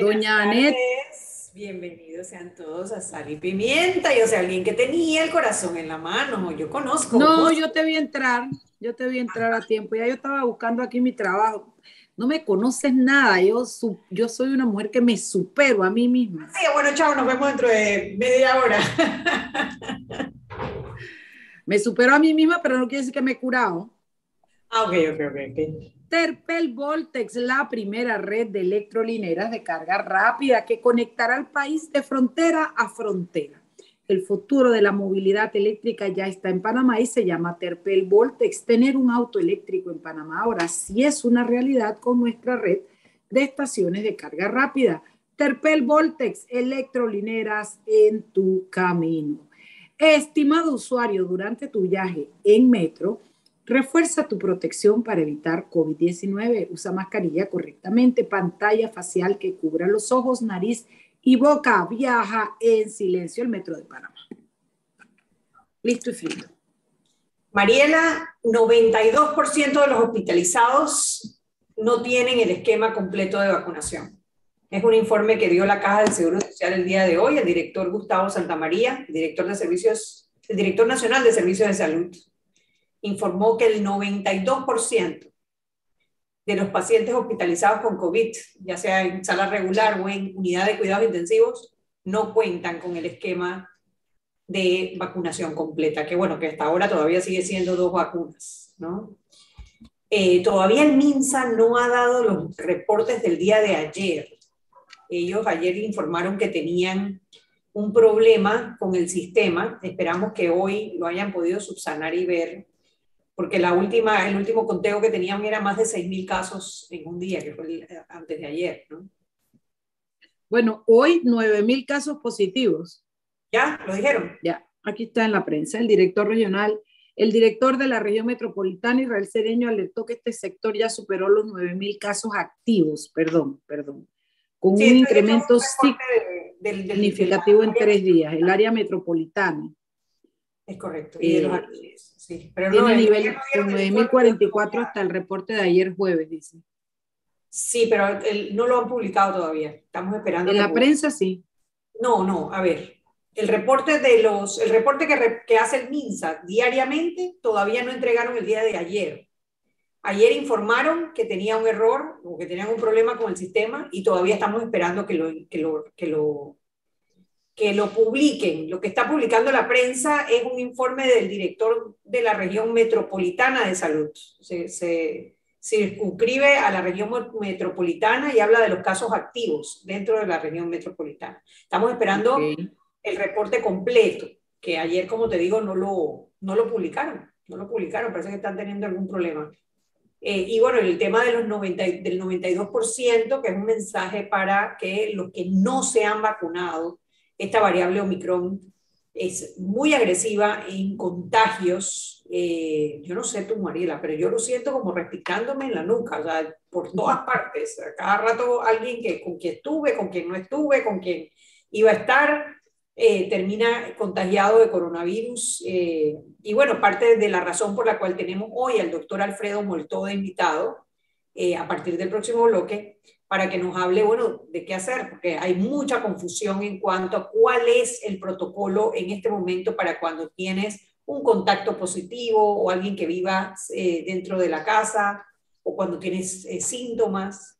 Doña Anet. Bienvenidos sean todos a Sal y Pimienta. Yo sé, alguien que tenía el corazón en la mano. Yo conozco. No, yo te vi entrar. Yo te vi entrar a tiempo. Ya yo estaba buscando aquí mi trabajo. No me conoces nada. Yo, yo soy una mujer que me supero a mí misma. Sí, bueno, chao, nos vemos dentro de media hora. me supero a mí misma, pero no quiere decir que me he curado. Ah, ok, ok, ok. okay. Terpel Voltex, la primera red de electrolineras de carga rápida que conectará al país de frontera a frontera. El futuro de la movilidad eléctrica ya está en Panamá y se llama Terpel Voltex. Tener un auto eléctrico en Panamá ahora sí es una realidad con nuestra red de estaciones de carga rápida. Terpel Voltex, electrolineras en tu camino. Estimado usuario, durante tu viaje en metro, Refuerza tu protección para evitar COVID-19. Usa mascarilla correctamente, pantalla facial que cubra los ojos, nariz y boca. Viaja en silencio el metro de Panamá. Listo y frito. Mariela, 92% de los hospitalizados no tienen el esquema completo de vacunación. Es un informe que dio la Caja del Seguro Social el día de hoy, el director Gustavo Santamaría, director de servicios, el director nacional de Servicios de Salud informó que el 92% de los pacientes hospitalizados con COVID, ya sea en sala regular o en unidad de cuidados intensivos, no cuentan con el esquema de vacunación completa, que bueno, que hasta ahora todavía sigue siendo dos vacunas, ¿no? Eh, todavía el MINSA no ha dado los reportes del día de ayer. Ellos ayer informaron que tenían un problema con el sistema. Esperamos que hoy lo hayan podido subsanar y ver porque la última, el último conteo que tenían era más de 6.000 casos en un día, que fue antes de ayer, ¿no? Bueno, hoy 9.000 casos positivos. ¿Ya? ¿Lo dijeron? Ya, aquí está en la prensa. El director regional, el director de la región metropolitana, Israel Cereño, alertó que este sector ya superó los 9.000 casos activos, perdón, perdón, con un incremento significativo en tres días, el área metropolitana. Es correcto. Y de los eh, sí. Pero tiene no, nivel 9.044 hasta el reporte de ayer jueves, dice. Sí, pero no lo han publicado todavía. Estamos esperando. En la prensa sí. No, no, a ver. El reporte de los, el reporte que, que hace el MINSA diariamente todavía no entregaron el día de ayer. Ayer informaron que tenía un error o que tenían un problema con el sistema y todavía estamos esperando que lo, que lo, que lo que lo publiquen. Lo que está publicando la prensa es un informe del director de la región metropolitana de salud. Se, se circunscribe a la región metropolitana y habla de los casos activos dentro de la región metropolitana. Estamos esperando el reporte completo, que ayer, como te digo, no lo, no lo publicaron. No lo publicaron, parece que están teniendo algún problema. Eh, y bueno, el tema de los 90, del 92%, que es un mensaje para que los que no se han vacunado esta variable Omicron es muy agresiva en contagios. Eh, yo no sé tú, Mariela, pero yo lo siento como respicándome en la nuca, o sea, por todas partes. cada rato alguien que con quien estuve, con quien no estuve, con quien iba a estar, eh, termina contagiado de coronavirus. Eh, y bueno, parte de la razón por la cual tenemos hoy al doctor Alfredo Molto de invitado, a partir del próximo bloque, para que nos hable, bueno, de qué hacer, porque hay mucha confusión en cuanto a cuál es el protocolo en este momento para cuando tienes un contacto positivo o alguien que viva eh, dentro de la casa o cuando tienes eh, síntomas,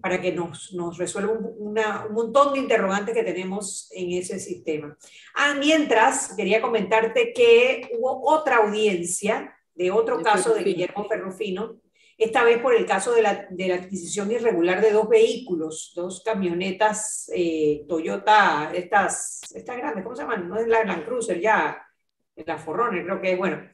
para que nos, nos resuelva un, un, montón de interrogantes que tenemos en ese sistema. Ah, mientras, quería comentarte que hubo otra audiencia de otro caso de Guillermo Ferrufino, esta vez por el caso de la, de la adquisición irregular de dos vehículos, dos camionetas eh, Toyota, estas, estas grandes, ¿cómo se llaman? No es la Land Cruiser, ya, la Forrones, creo que bueno.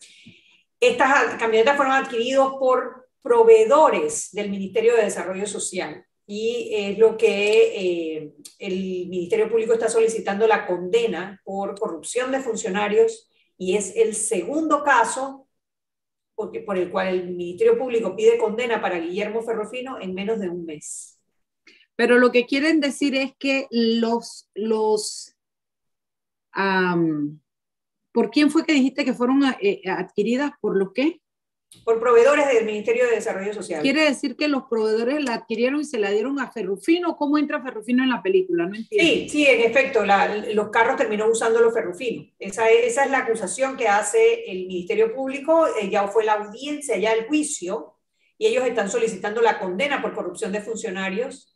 Estas camionetas fueron adquiridas por proveedores del Ministerio de Desarrollo Social y es lo que eh, el Ministerio Público está solicitando la condena por corrupción de funcionarios y es el segundo caso por el cual el Ministerio Público pide condena para Guillermo Ferrofino en menos de un mes. Pero lo que quieren decir es que los, los ¿por quién fue que dijiste que fueron eh, adquiridas? ¿Por lo qué? Por proveedores del Ministerio de Desarrollo Social. Quiere decir que los proveedores la adquirieron y se la dieron a Ferrufino. ¿Cómo entra Ferrufino en la película? No entiendo. Sí, sí, en efecto, los carros terminó usando los Ferrufino. Esa, esa es la acusación que hace el Ministerio Público. Eh, ya fue la audiencia, ya el juicio, y ellos están solicitando la condena por corrupción de funcionarios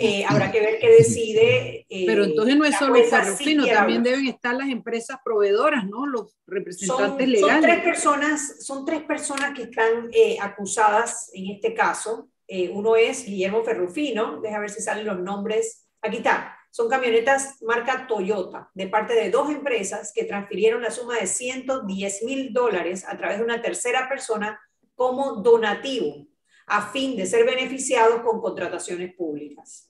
eh, habrá que ver qué decide. Eh, Pero entonces no es solo Ferrufino, también deben estar las empresas proveedoras, ¿no? Los representantes legales. Son tres personas, son tres personas que están eh, acusadas en este caso. uno es Guillermo Ferrufino, deja ver si salen los nombres. Aquí está. Son camionetas marca Toyota, de parte de dos empresas que transfirieron la suma de 110 mil dólares a través de una tercera persona como donativo a fin de ser beneficiados con contrataciones públicas.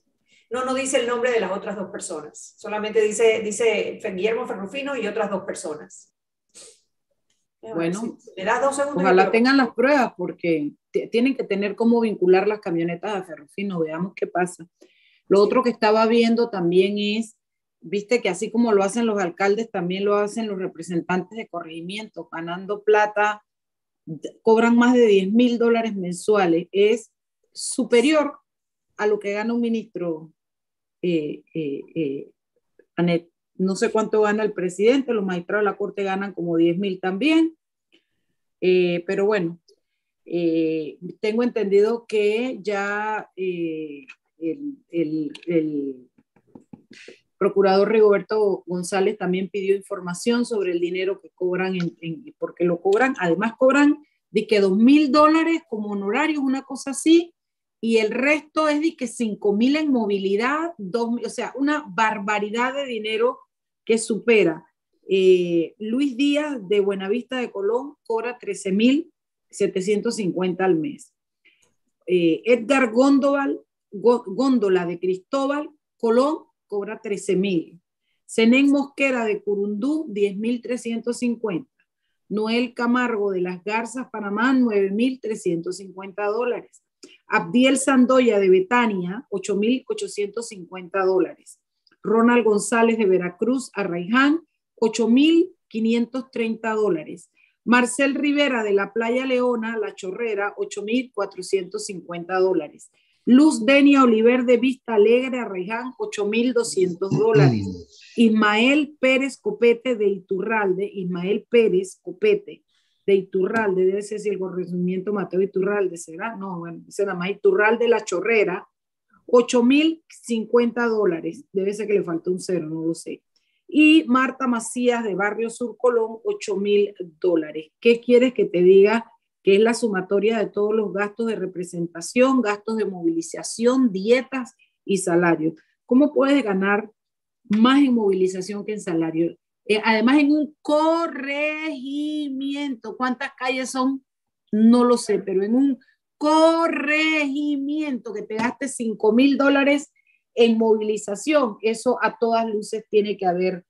No, no dice el nombre de las otras dos personas, solamente dice, dice Guillermo Ferrufino y otras dos personas. Bueno, ojalá tengan las pruebas porque tienen que tener cómo vincular las camionetas a Ferrufino, veamos qué pasa. Lo otro que estaba viendo también es, viste que así como lo hacen los alcaldes, también lo hacen los representantes de corregimiento, ganando plata, cobran más de 10 mil dólares mensuales, es superior a lo que gana un ministro eh, eh, eh, Anet, no sé cuánto gana el presidente, los magistrados de la Corte ganan como 10 mil también, pero bueno, tengo entendido que ya el, procurador Rigoberto González también pidió información sobre el dinero que cobran, porque lo cobran, además cobran de que 2 mil dólares como honorarios, una cosa así, y el resto es de que 5 mil en movilidad, o sea, una barbaridad de dinero que supera. Eh, Luis Díaz de Buenavista de Colón cobra 13 mil 750 al mes. Eh, Edgar Góndola de Cristóbal Colón cobra 13 mil. Zenén Mosquera de Curundú, 10 mil 350. Noel Camargo de Las Garzas, Panamá, 9 mil 350 dólares. Abdiel Sandoya de Betania, 8.850 dólares. Ronald González de Veracruz, Arraiján, 8.530 dólares. Marcel Rivera de la Playa Leona, La Chorrera, 8.450 dólares. Luz Denia Oliver de Vista Alegre, Arraiján, 8.200 dólares. Ismael Pérez Copete de Iturralde, Ismael Pérez Copete de Iturralde, debe ser si el corregimiento Mateo Iturralde será, no, bueno, será más Iturralde La Chorrera, 8 mil 50 dólares, debe ser que le faltó un cero, no lo sé. Y Marta Macías de Barrio Sur Colón, 8 mil dólares. ¿Qué quieres que te diga? Que es la sumatoria de todos los gastos de representación, gastos de movilización, dietas y salario. ¿Cómo puedes ganar más en movilización que en salario? Eh, además, en un corregimiento, ¿cuántas calles son? No lo sé, pero en un corregimiento que te gaste 5 mil dólares en movilización, eso a todas luces tiene que haber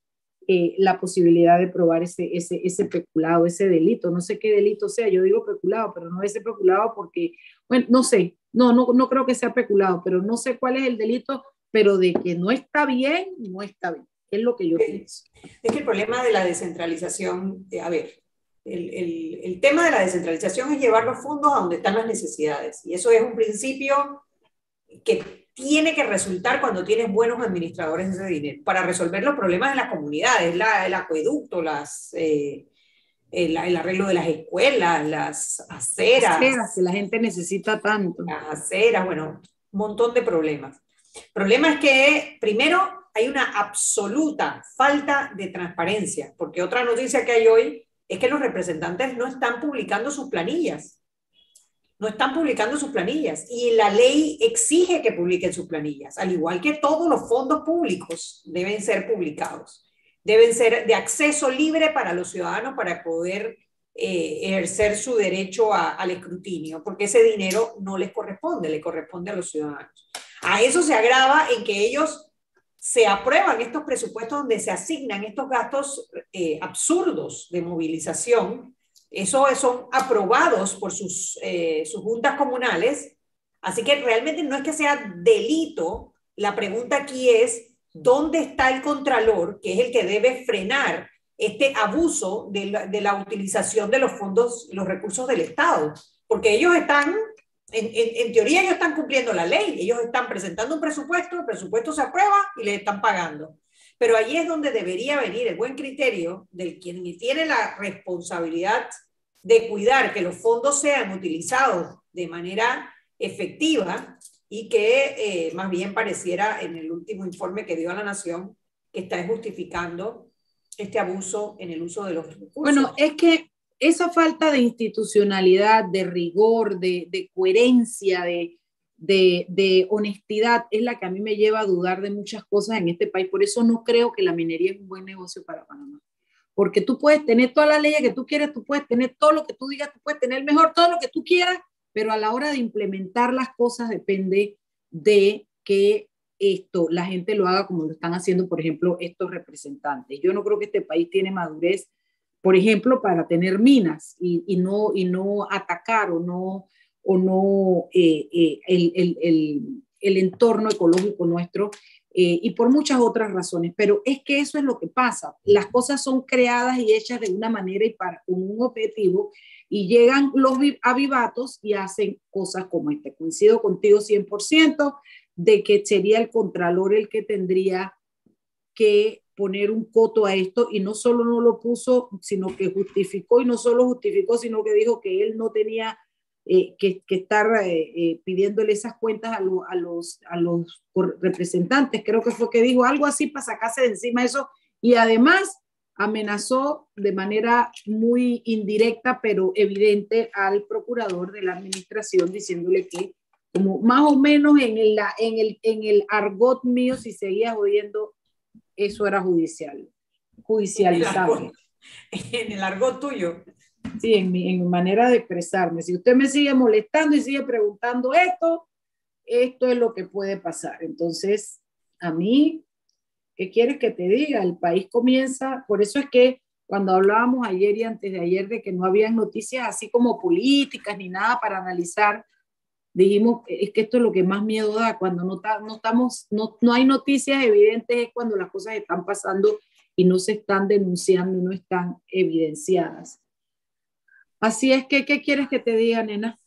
eh, la posibilidad de probar ese, ese, ese peculado, ese delito. No sé qué delito sea, yo digo peculado, pero no ese peculado porque, bueno, no sé, no, no, no creo que sea peculado, pero no sé cuál es el delito, pero de que no está bien, no está bien. Es lo que yo pienso. Es que el problema de la descentralización, eh, a ver, el, el, el, tema de la descentralización es llevar los fondos a donde están las necesidades. Y eso es un principio que tiene que resultar cuando tienes buenos administradores de ese dinero para resolver los problemas de las comunidades, la, el acueducto, las, eh, el, el, arreglo de las escuelas, las aceras. Aceras que la gente necesita tanto. Las aceras, bueno, un montón de problemas. El problema es que, primero, hay una absoluta falta de transparencia, porque otra noticia que hay hoy es que los representantes no están publicando sus planillas. No están publicando sus planillas y la ley exige que publiquen sus planillas, al igual que todos los fondos públicos deben ser publicados. Deben ser de acceso libre para los ciudadanos para poder eh, ejercer su derecho al escrutinio, porque ese dinero no les corresponde, le corresponde a los ciudadanos. A eso se agrava en que ellos se aprueban estos presupuestos donde se asignan estos gastos eh, absurdos de movilización. Eso son aprobados por sus, eh, sus juntas comunales. Así que realmente no es que sea delito. La pregunta aquí es, ¿dónde está el contralor, que es el que debe frenar este abuso de la, de la utilización de los fondos, los recursos del Estado, porque ellos están en, teoría ellos están cumpliendo la ley, ellos están presentando un presupuesto, el presupuesto se aprueba y le están pagando. Pero ahí es donde debería venir el buen criterio del quien tiene la responsabilidad de cuidar que los fondos sean utilizados de manera efectiva y que eh, más bien pareciera en el último informe que dio a la Nación que está justificando este abuso en el uso de los recursos. Bueno, es que esa falta de institucionalidad, de rigor, de, coherencia, de, de, honestidad es la que a mí me lleva a dudar de muchas cosas en este país. Por eso no creo que la minería es un buen negocio para Panamá. Porque tú puedes tener todas las leyes que tú quieres, tú puedes tener todo lo que tú digas, tú puedes tener mejor todo lo que tú quieras, pero a la hora de implementar las cosas depende de que esto, la gente lo haga como lo están haciendo, por ejemplo, estos representantes. Yo no creo que este país tiene madurez, por ejemplo, para tener minas y, no, y no atacar o no o no eh, eh, el, el, el, el, entorno ecológico nuestro eh, y por muchas otras razones. Pero es que eso es lo que pasa. Las cosas son creadas y hechas de una manera y para con un objetivo y llegan los avivatos y hacen cosas como este. Coincido contigo 100% de que sería el contralor el que tendría que poner un coto a esto y no solo no lo puso, sino que justificó y no solo justificó, sino que dijo que él no tenía eh, que, que, estar eh, eh, pidiéndole esas cuentas a, lo, a, los, a los representantes. Creo que fue que dijo algo así para sacarse de encima eso y además amenazó de manera muy indirecta pero evidente al procurador de la administración diciéndole que como más o menos en el, en el, en el argot mío, si seguía jodiendo, eso era judicial, judicializable. En el argot tuyo sí, en mi, en mi manera de expresarme. Si usted me sigue molestando y sigue preguntando esto, esto es lo que puede pasar. Entonces, a mí, ¿qué quieres que te diga? El país comienza, por eso es que cuando hablábamos ayer y antes de ayer de que no habían noticias así como políticas ni nada para analizar, dijimos, es que esto es lo que más miedo da, cuando no, no, estamos, no, no hay noticias evidentes, es cuando las cosas están pasando y no se están denunciando no están evidenciadas. Así es que, ¿qué quieres que te diga, nena?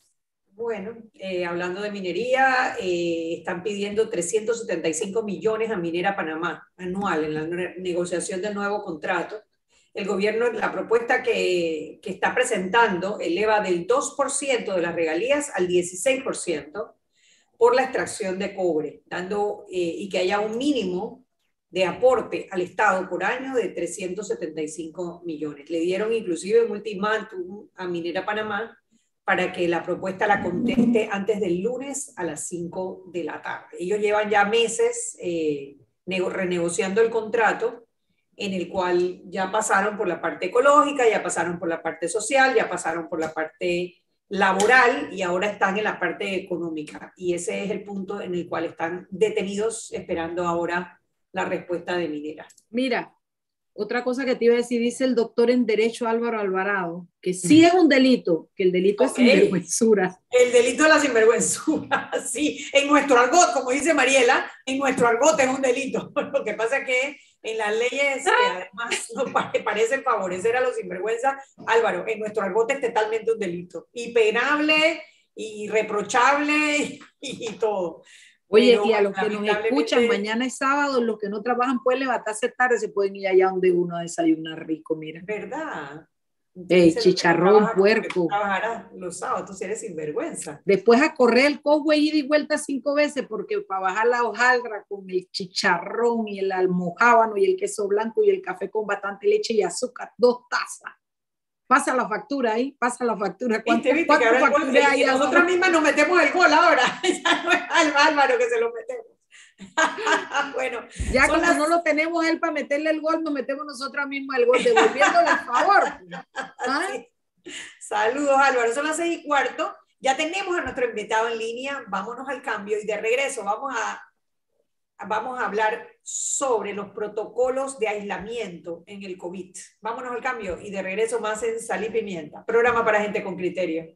Bueno, eh, hablando de minería, eh, están pidiendo 375 millones a Minera Panamá anual en la negociación del nuevo contrato. El gobierno, la propuesta que, está presentando eleva del 2% de las regalías al 16% por la extracción de cobre, dando eh, y que haya un mínimo de aporte al Estado por año de 375 millones. Le dieron inclusive un ultimátum a Minera Panamá para que la propuesta la conteste antes del lunes a las 5 de la tarde. Ellos llevan ya meses eh, renegociando el contrato en el cual ya pasaron por la parte ecológica, ya pasaron por la parte social, ya pasaron por la parte laboral y ahora están en la parte económica. Y ese es el punto en el cual están detenidos esperando ahora la respuesta de Minera. Mira, otra cosa que te iba a decir, dice el doctor en Derecho Álvaro Alvarado, que sí es un delito, que el delito okay. es sinvergüenzura. El delito de la sinvergüenzura, sí. En nuestro argot, como dice Mariela, en nuestro argot es un delito. Lo que pasa es que en las leyes que además nos parecen favorecer a los sinvergüenza, Álvaro, en nuestro argot es totalmente un delito. Y penable, y reprochable, y, y todo. Oye, Pero, y a los que nos escuchan, mañana es sábado, los que no trabajan pueden levantarse tarde, se pueden ir allá donde uno desayunar rico, mira. ¿Verdad? Ey, chicharrón, puerco. los sábados, tú eres sinvergüenza. Después a correr el cosway ida y vuelta cinco veces, porque para bajar la hojaldra con el chicharrón y el almojábano y el queso blanco y el café con bastante leche y azúcar, dos tazas pasa la factura ahí, pasa la factura. ¿Cuánto, ¿Viste, viste que factura hay? Nosotras mismas nos metemos el gol ahora. ya no es al Álvaro que se lo metemos. bueno, ya como las... no lo tenemos él para meterle el gol, nos metemos nosotras mismas el gol, devolviéndole el favor. ¿Ah? Sí. Saludos, Álvaro. Son las seis y cuarto. Ya tenemos a nuestro invitado en línea. Vámonos al cambio y de regreso vamos a vamos a hablar sobre los protocolos de aislamiento en el COVID. Vámonos al cambio y de regreso más en Sal y Pimienta, programa para gente con criterio.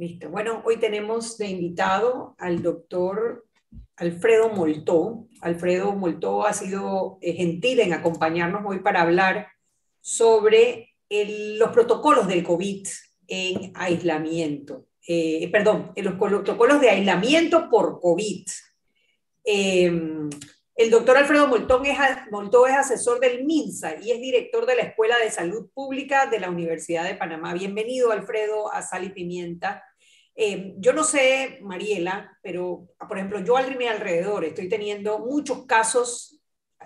Listo. Bueno, hoy tenemos de invitado al doctor Alfredo Moltó. Alfredo Moltó ha sido eh, gentil en acompañarnos hoy para hablar sobre los protocolos del COVID en aislamiento. Eh, perdón, los protocolos de aislamiento por COVID. Em, el doctor Alfredo Moltó es, Moltó es asesor del MINSA y es director de la Escuela de Salud Pública de la Universidad de Panamá. Bienvenido, Alfredo, a Sal y Pimienta. Eh, yo no sé, Mariela, pero por ejemplo, yo al mi alrededor estoy teniendo muchos casos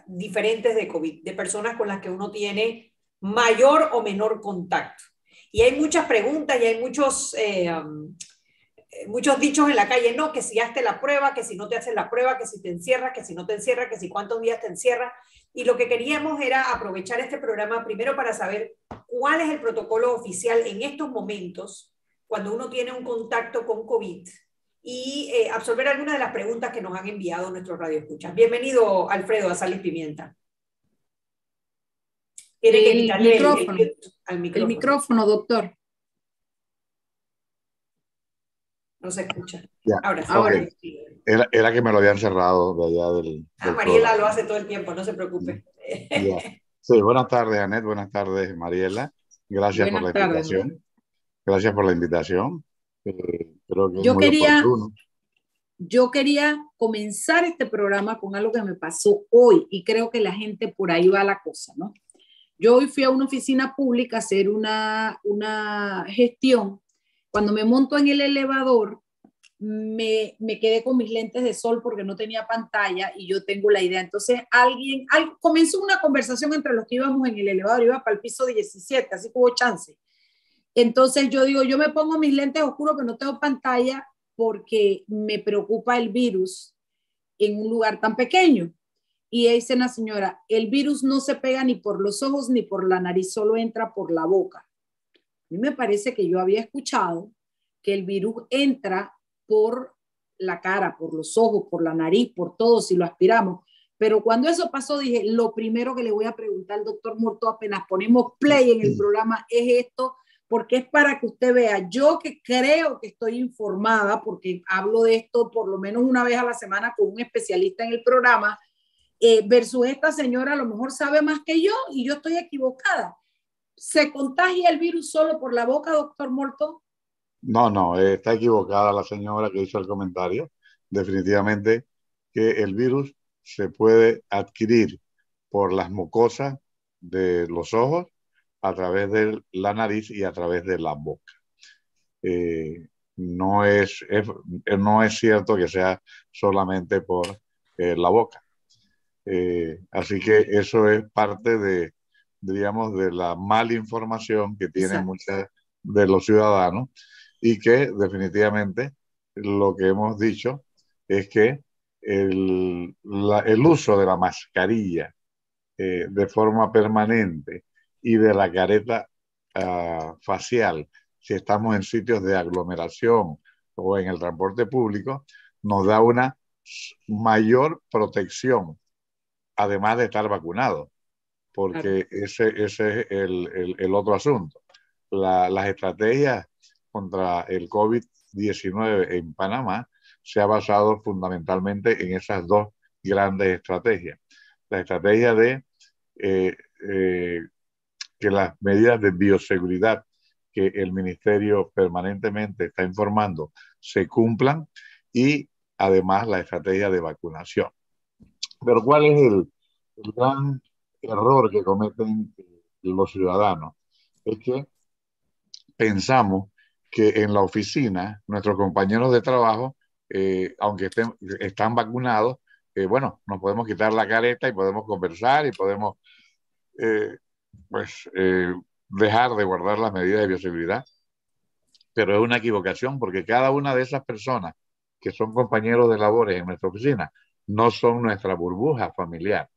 diferentes de COVID, de personas con las que uno tiene mayor o menor contacto. Y hay muchas preguntas y hay muchos, eh, um, muchos dichos en la calle, no, que si hazte la prueba, que si no te haces la prueba, que si te encierras, que si no te encierras, que si cuántos días te encierras. Y lo que queríamos era aprovechar este programa primero para saber cuál es el protocolo oficial en estos momentos cuando uno tiene un contacto con COVID y eh, absorber algunas de las preguntas que nos han enviado nuestros radioescuchas. Bienvenido, Alfredo, a Sal y Pimienta. Tiene que quitarle micrófono. El, al micrófono. El micrófono, doctor. No se escucha. Ahora, ahora era, era, que me lo habían cerrado de allá del. Ah, Mariela lo hace todo el tiempo, no se preocupe. Sí, buenas tardes, Anet. Buenas tardes, Mariela. Gracias por la invitación. Gracias por la invitación. Eh, yo, quería, yo quería comenzar este programa con algo que me pasó hoy y creo que la gente por ahí va la cosa, ¿no? Yo hoy fui a una oficina pública a hacer una, una gestión. Cuando me monto en el elevador, me, me, quedé con mis lentes de sol porque no tenía pantalla y yo tengo la idea. Entonces alguien, comenzó una conversación entre los que íbamos en el elevador, iba para el piso 17, así que hubo chance. Entonces yo digo, yo me pongo mis lentes oscuros que no tengo pantalla porque me preocupa el virus en un lugar tan pequeño. Y dice la señora, el virus no se pega ni por los ojos ni por la nariz, solo entra por la boca. A mí me parece que yo había escuchado que el virus entra por la cara, por los ojos, por la nariz, por todo, si lo aspiramos. Pero cuando eso pasó, dije, lo primero que le voy a preguntar al doctor Morto apenas ponemos play en el programa es esto, porque es para que usted vea, yo que creo que estoy informada, porque hablo de esto por lo menos una vez a la semana con un especialista en el programa, eh, versus esta señora a lo mejor sabe más que yo y yo estoy equivocada. ¿Se contagia el virus solo por la boca, doctor Morto? No, no, está equivocada la señora que hizo el comentario. Definitivamente que el virus se puede adquirir por las mucosas de los ojos a través de la nariz y a través de la boca. Eh, no, es, no es cierto que sea solamente por eh, la boca. Eh, así que eso es parte de, digamos, de la mala información que tienen muchos de los ciudadanos y que definitivamente lo que hemos dicho es que el, el uso de la mascarilla de forma permanente y de la careta ah, facial, si estamos en sitios de aglomeración o en el transporte público, nos da una mayor protección, además de estar vacunado, porque ese, ese, es el, el, otro asunto. las estrategias contra el COVID-19 en Panamá se ha basado fundamentalmente en esas dos grandes estrategias. La estrategia de eh, eh, que las medidas de bioseguridad que el ministerio permanentemente está informando se cumplan y además la estrategia de vacunación. Pero ¿cuál es el, gran error que cometen los ciudadanos? Es que pensamos que en la oficina nuestros compañeros de trabajo, eh, aunque estén, están vacunados, eh, bueno, nos podemos quitar la careta y podemos conversar y podemos eh, pues eh, dejar de guardar las medidas de bioseguridad. pero es una equivocación porque cada una de esas personas que son compañeros de labores en nuestra oficina no son nuestra burbuja familiar.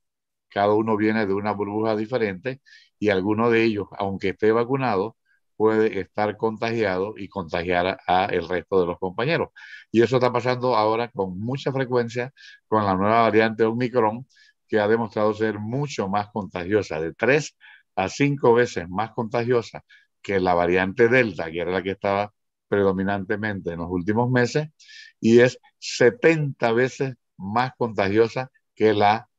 Cada uno viene de una burbuja diferente y alguno de ellos, aunque esté vacunado, puede estar contagiado y contagiar a, el resto de los compañeros. Y eso está pasando ahora con mucha frecuencia con la nueva variante Omicron, que ha demostrado ser mucho más contagiosa, de tres a cinco veces más contagiosa que la variante Delta, que era la que estaba predominantemente en los últimos meses, y es 70 veces más contagiosa que la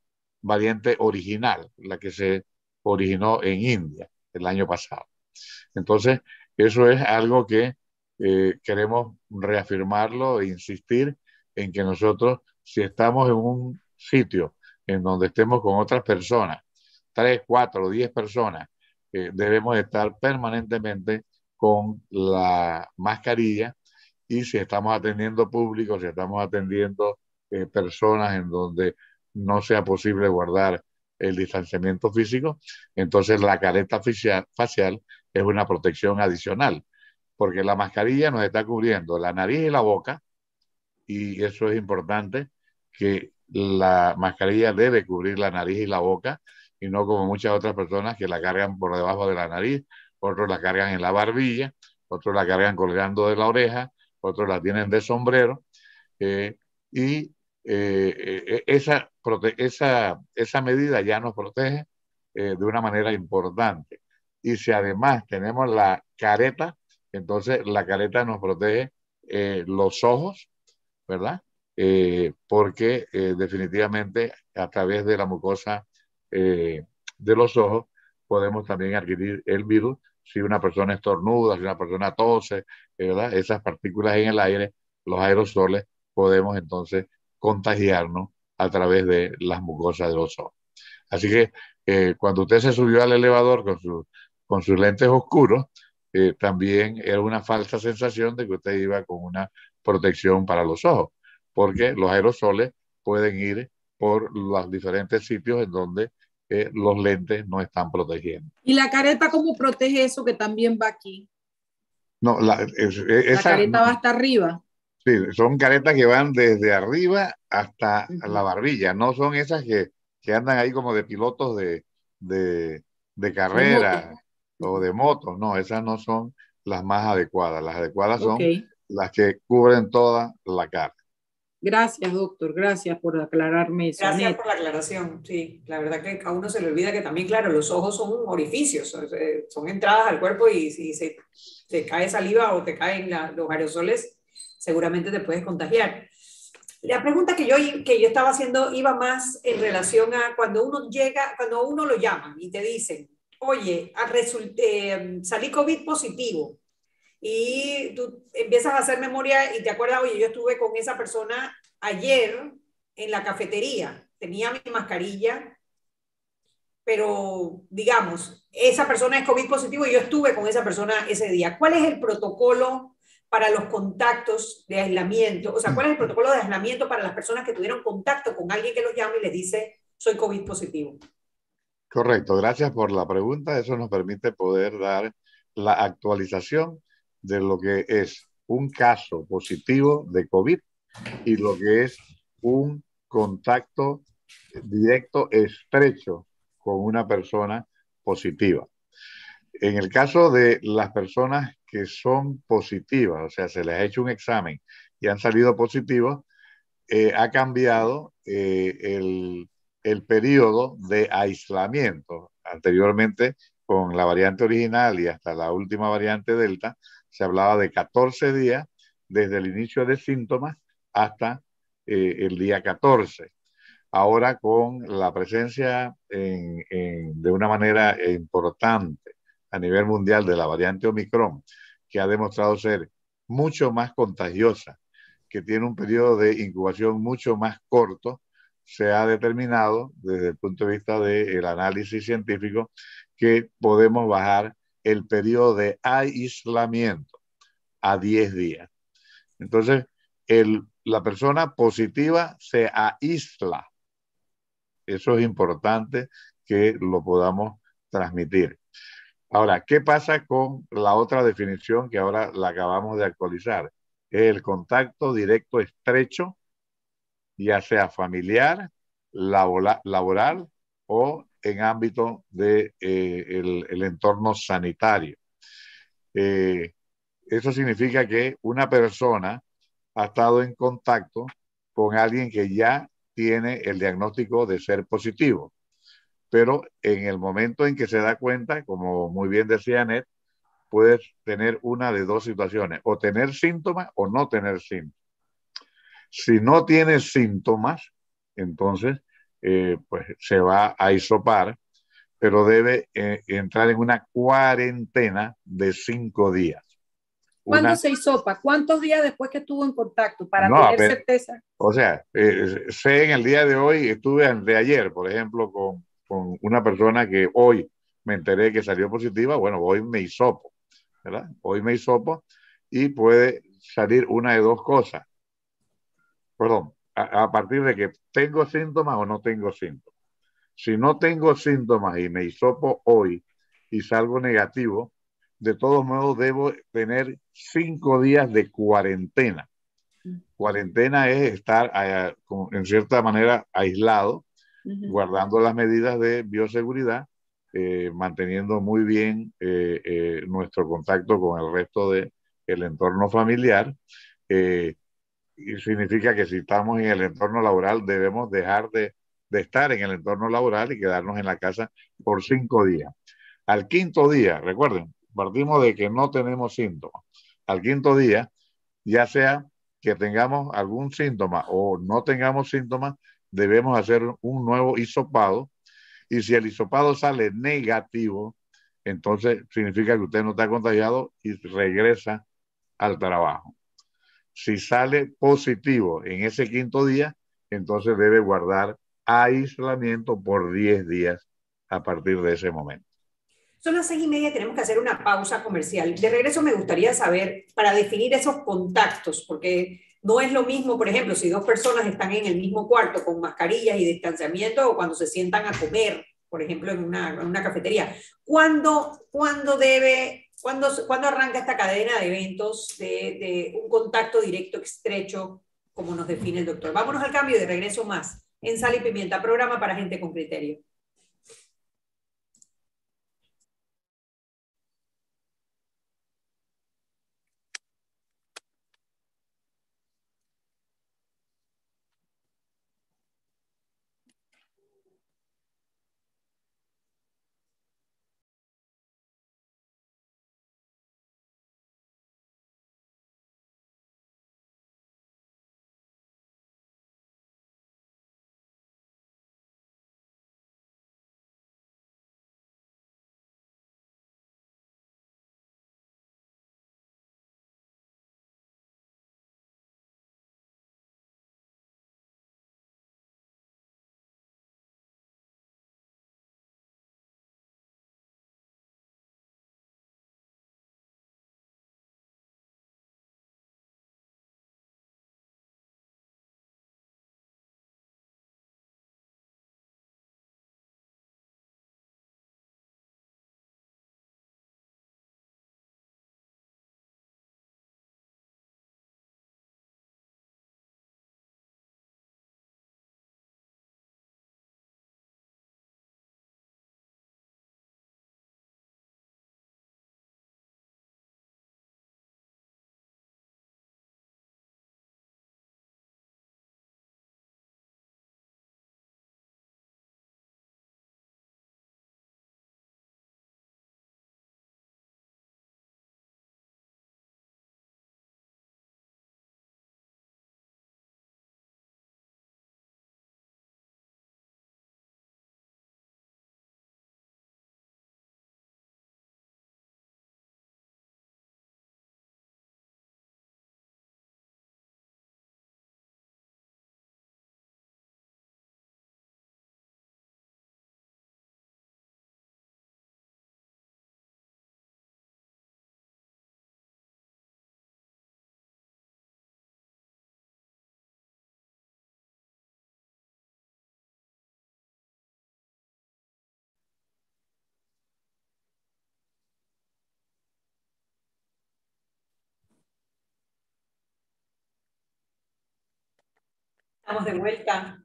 variante original, la que se originó en India el año pasado. Entonces, eso es algo que eh, queremos reafirmarlo e insistir en que nosotros, si estamos en un sitio en donde estemos con otras personas, tres, cuatro, diez personas, eh, debemos estar permanentemente con la mascarilla. Y si estamos atendiendo público, si estamos atendiendo eh, personas en donde no sea posible guardar el distanciamiento físico, entonces la careta facial es una protección adicional, porque la mascarilla nos está cubriendo la nariz y la boca, y eso es importante, que la mascarilla debe cubrir la nariz y la boca, y no como muchas otras personas que la cargan por debajo de la nariz, otros la cargan en la barbilla, otros la cargan colgando de la oreja, otros la tienen de sombrero, eh, y eh, eh, esa, esa, esa medida ya nos protege de una manera importante. Y si además tenemos la careta, entonces la careta nos protege los ojos, ¿verdad? porque definitivamente a través de la mucosa de los ojos podemos también adquirir el virus si una persona estornuda, si una persona tose, ¿verdad? Esas partículas en el aire, los aerosoles, podemos entonces contagiarnos a través de las mucosas de los ojos. Así que eh, cuando usted se subió al elevador con, con sus lentes oscuros, eh, también era una falsa sensación de que usted iba con una protección para los ojos, porque los aerosoles pueden ir por los diferentes sitios en donde los lentes no están protegiendo. ¿Y la careta cómo protege eso que también va aquí? No, la, esa, careta va hasta arriba. Sí, son caretas que van desde arriba hasta la barbilla, no son esas que, que, andan ahí como de pilotos de, de, de carrera o de motos, no, esas no son las más adecuadas, las adecuadas son las que cubren toda la cara. Gracias, doctor. Gracias por aclararme eso. Gracias por la aclaración. Sí, la verdad que a uno se le olvida que también, claro, los ojos son orificios, son entradas al cuerpo y si se, te cae saliva o te caen los aerosoles, seguramente te puedes contagiar. La pregunta que yo, que yo estaba haciendo iba más en relación a cuando uno llega, cuando uno lo llaman y te dicen, oye, eh, salí COVID positivo y tú empiezas a hacer memoria y te acuerdas, oye, yo estuve con esa persona ayer en la cafetería, tenía mi mascarilla, pero digamos, esa persona es COVID positivo y yo estuve con esa persona ese día. ¿Cuál es el protocolo para los contactos de aislamiento? O sea, ¿cuál es el protocolo de aislamiento para las personas que tuvieron contacto con alguien que los llama y les dice, soy COVID positivo? Correcto, gracias por la pregunta. Eso nos permite poder dar la actualización de lo que es un caso positivo de COVID y lo que es un contacto directo estrecho con una persona positiva. En el caso de las personas que son positivas, o sea, se les ha hecho un examen y han salido positivos, eh, ha cambiado eh, el, el periodo de aislamiento. Anteriormente, con la variante original y hasta la última variante Delta, se hablaba de 14 días desde el inicio de síntomas hasta eh, el día 14. Ahora con la presencia de una manera importante a nivel mundial de la variante Omicron, que ha demostrado ser mucho más contagiosa, que tiene un periodo de incubación mucho más corto, se ha determinado desde el punto de vista del análisis científico que podemos bajar el periodo de aislamiento a 10 días. Entonces, el, la persona positiva se aísla. Eso es importante que lo podamos transmitir. Ahora, ¿qué pasa con la otra definición que ahora la acabamos de actualizar? El contacto directo estrecho, ya sea familiar, laboral, o en ámbito del de, eh, el, entorno sanitario. Eh, eso significa que una persona ha estado en contacto con alguien que ya tiene el diagnóstico de ser positivo pero en el momento en que se da cuenta, como muy bien decía Net, puedes tener una de dos situaciones, o tener síntomas o no tener síntomas. Si no tienes síntomas, entonces eh, pues se va a isopar, pero debe eh, entrar en una cuarentena de cinco días. ¿Cuándo se hisopa? ¿Cuántos días después que estuvo en contacto para tener certeza? O sea, eh, sé en el día de hoy, estuve de ayer, por ejemplo, con con una persona que hoy me enteré que salió positiva, bueno, hoy me hisopo, ¿verdad? Hoy me hisopo y puede salir una de dos cosas. Perdón, a, partir de que tengo síntomas o no tengo síntomas. Si no tengo síntomas y me hisopo hoy y salgo negativo, de todos modos debo tener cinco días de cuarentena. Cuarentena es estar en cierta manera aislado guardando las medidas de bioseguridad, eh, manteniendo muy bien eh, eh, nuestro contacto con el resto del el entorno familiar. Y significa que si estamos en el entorno laboral debemos dejar de, de estar en el entorno laboral y quedarnos en la casa por cinco días. Al quinto día, recuerden, partimos de que no tenemos síntomas. Al quinto día, ya sea que tengamos algún síntoma o no tengamos síntomas, debemos hacer un nuevo hisopado y si el hisopado sale negativo, entonces significa que usted no está contagiado y regresa al trabajo. Si sale positivo en ese quinto día, entonces debe guardar aislamiento por 10 días a partir de ese momento. Son las seis y media, tenemos que hacer una pausa comercial. De regreso me gustaría saber, para definir esos contactos, porque no es lo mismo, por ejemplo, si dos personas están en el mismo cuarto con mascarillas y distanciamiento o cuando se sientan a comer, por ejemplo, en una, cafetería. ¿Cuándo, cuándo debe, cuándo, arranca esta cadena de eventos de, un contacto directo, estrecho, como nos define el doctor? Vámonos al cambio de regreso más en Sal y Pimienta, programa para gente con criterio. Estamos de vuelta.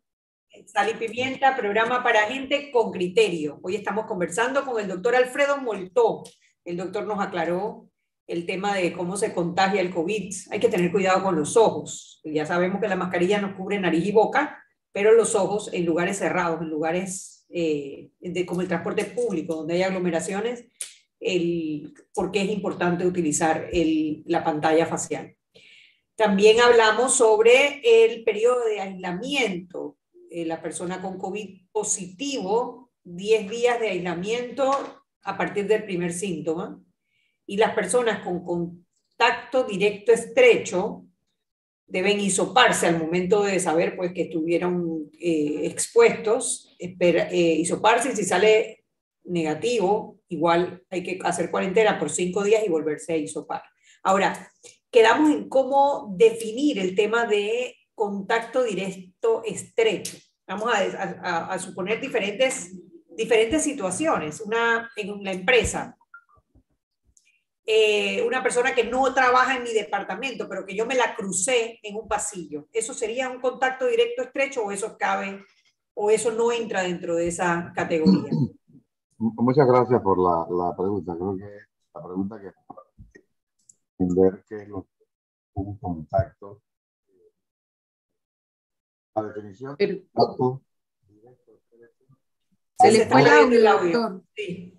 Sal y Pimienta, programa para gente con criterio. Hoy estamos conversando con el doctor Alfredo Moltó. El doctor nos aclaró el tema de cómo se contagia el COVID. Hay que tener cuidado con los ojos. Ya sabemos que la mascarilla nos cubre nariz y boca, pero los ojos en lugares cerrados, en lugares eh, de, como el transporte público, donde hay aglomeraciones, el, por qué es importante utilizar el, la pantalla facial. También hablamos sobre el periodo de aislamiento. Eh, la persona con COVID positivo, 10 días de aislamiento a partir del primer síntoma. Y las personas con contacto directo estrecho deben hisoparse al momento de saber pues, que estuvieron eh, expuestos, espera, eh, hisoparse y si sale negativo, igual hay que hacer cuarentena por cinco días y volverse a hisopar. Ahora, quedamos en cómo definir el tema de contacto directo estrecho. Vamos a, suponer diferentes, diferentes situaciones. Una, en la empresa, eh, una persona que no trabaja en mi departamento, pero que yo me la crucé en un pasillo. ¿Eso sería un contacto directo estrecho o eso cabe o eso no entra dentro de esa categoría? Muchas gracias por la, la pregunta. Creo que la pregunta que ver qué es lo que un contacto. La definición. Pero, se le fue el audio. Sí.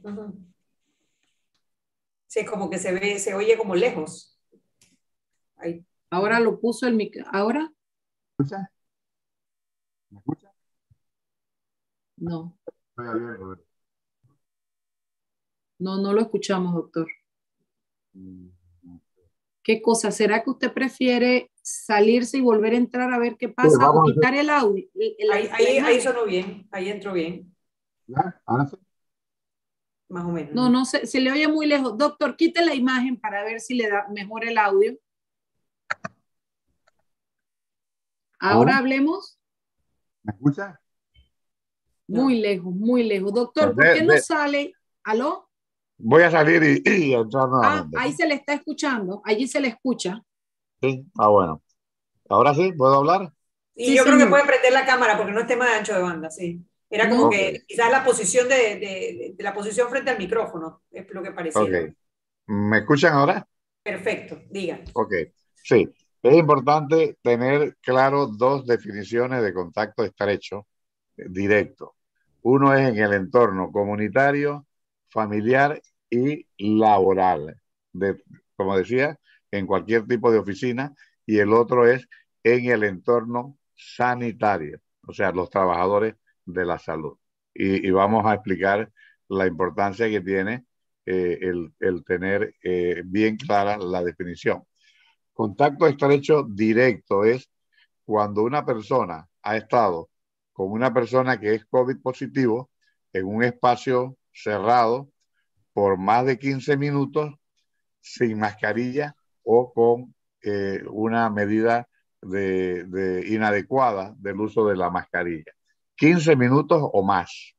sí, es como que se ve, se oye como lejos. Ahí. Ahora lo puso el micro. ¿Ahora? ¿Me escucha? ¿Me escucha? No. No, no lo escuchamos, doctor. Mm. ¿Qué cosa? ¿Será que usted prefiere salirse y volver a entrar a ver qué pasa o quitar el audio? ahí, ahí, sonó bien, ahí entró bien. ¿Ya? ¿Ahora sí? Más o menos. No, no, se, se le oye muy lejos. Doctor, quite la imagen para ver si le da mejor el audio. Ahora hablemos. ¿Me escucha? Muy lejos, muy lejos. Doctor, ¿por qué no sale? ¿Aló? Voy a salir y, entrar Ah, ahí se le está escuchando, allí se le escucha. Sí, ah, bueno. Ahora sí, ¿puedo hablar? Y yo creo que puede prender la cámara porque no es tema de ancho de banda, sí. Era como que quizás la posición de, de, la posición frente al micrófono, es lo que parecía. Ok. ¿Me escuchan ahora? Perfecto, diga. Ok, sí. Es importante tener claro dos definiciones de contacto estrecho eh, directo. Uno es en el entorno comunitario familiar y laboral, de, como decía, en cualquier tipo de oficina, y el otro es en el entorno sanitario, o sea, los trabajadores de la salud. Y, vamos a explicar la importancia que tiene eh, el, tener eh, bien clara la definición. Contacto estrecho directo es cuando una persona ha estado con una persona que es COVID positivo en un espacio cerrado por más de 15 minutos sin mascarilla o con eh, una medida de, inadecuada del uso de la mascarilla. 15 minutos o más.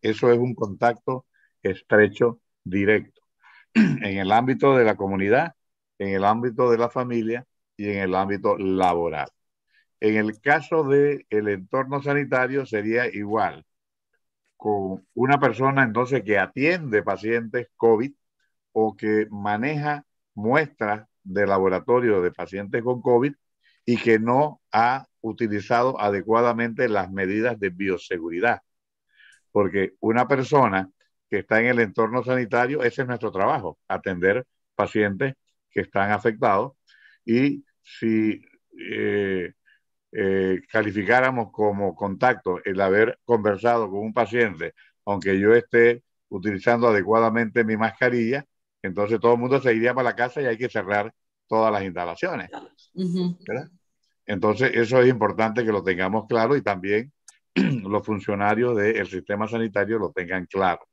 Eso es un contacto estrecho directo en el ámbito de la comunidad, en el ámbito de la familia y en el ámbito laboral. En el caso del el entorno sanitario sería igual con una persona entonces que atiende pacientes COVID o que maneja muestras de laboratorio de pacientes con COVID y que no ha utilizado adecuadamente las medidas de bioseguridad. Porque una persona que está en el entorno sanitario, ese es nuestro trabajo, atender pacientes que están afectados y si eh, eh, calificáramos como contacto el haber conversado con un paciente, aunque yo esté utilizando adecuadamente mi mascarilla, entonces todo el mundo se iría para la casa y hay que cerrar todas las instalaciones. Entonces, eso es importante que lo tengamos claro y también los funcionarios del sistema sanitario lo tengan claro.